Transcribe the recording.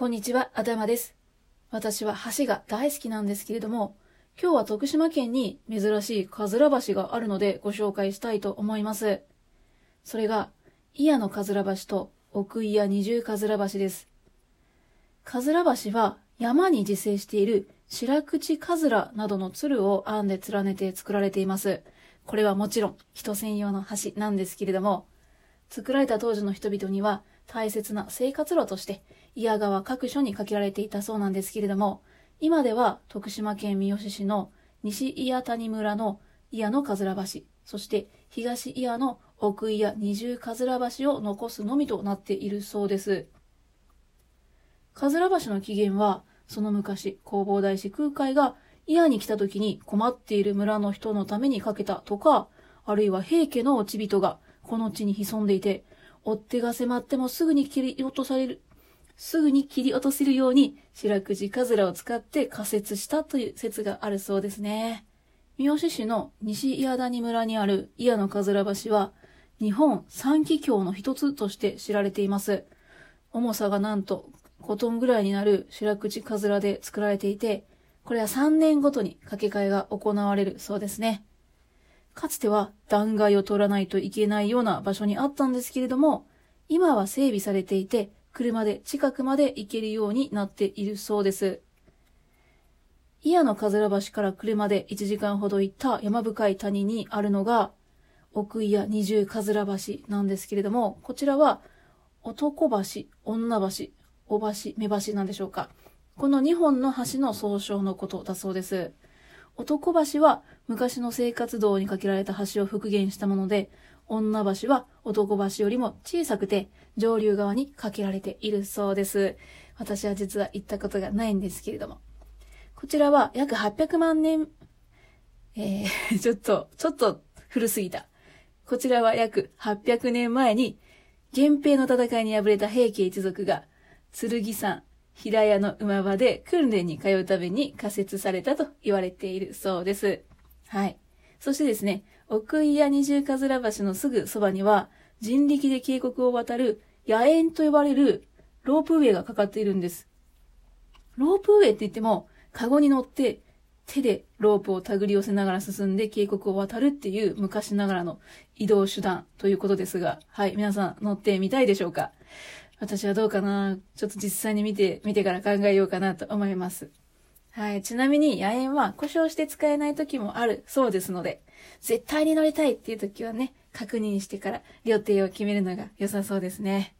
こんにちは、アダマです。私は橋が大好きなんですけれども、今日は徳島県に珍しいかずら橋があるのでご紹介したいと思います。それが、伊谷のかずら橋と奥伊谷二重かずら橋です。かずら橋は山に自生している白口かずらなどの鶴を編んで連ねて作られています。これはもちろん人専用の橋なんですけれども、作られた当時の人々には大切な生活路として、伊賀川各所に架けられていたそうなんですけれども、今では徳島県三好市の西伊谷谷村の伊谷のかずら橋、そして東伊谷の奥伊谷二重かずら橋を残すのみとなっているそうです。かずら橋の起源は、その昔、弘法大師空海が伊谷に来た時に困っている村の人のためにかけたとか、あるいは平家の落ち人がこの地に潜んでいて、追っ手が迫ってもすぐに切り落とされる、すぐに切り落とせるように白くじかずらを使って仮設したという説があるそうですね。三好市の西岩谷村にある伊谷のかずら橋は日本三奇橋の一つとして知られています。重さがなんと5トンぐらいになる白口かずらで作られていて、これは3年ごとに掛け替えが行われるそうですね。かつては断崖を通らないといけないような場所にあったんですけれども、今は整備されていて、車で近くまで行けるようになっているそうです。伊谷のかずら橋から車で1時間ほど行った山深い谷にあるのが、奥伊谷二重かずら橋なんですけれども、こちらは男橋、女橋、お橋、目橋なんでしょうか。この2本の橋の総称のことだそうです。男橋は昔の生活道に架けられた橋を復元したもので、女橋は男橋よりも小さくて上流側に架けられているそうです。私は実は行ったことがないんですけれども。こちらは約800万年、えー、ちょっと、ちょっと古すぎた。こちらは約800年前に源平の戦いに敗れた平家一族が剣山、平屋の馬場で訓練に通うために仮設されたと言われているそうです。はい。そしてですね、奥井谷二重かずら橋のすぐそばには、人力で渓谷を渡る野縁と呼ばれるロープウェイがかかっているんです。ロープウェイって言っても、カゴに乗って手でロープを手繰り寄せながら進んで渓谷を渡るっていう昔ながらの移動手段ということですが、はい、皆さん乗ってみたいでしょうか？私はどうかなちょっと実際に見て、見てから考えようかなと思います。はい。ちなみに、野縁は故障して使えない時もあるそうですので、絶対に乗りたいっていう時はね、確認してから予定を決めるのが良さそうですね。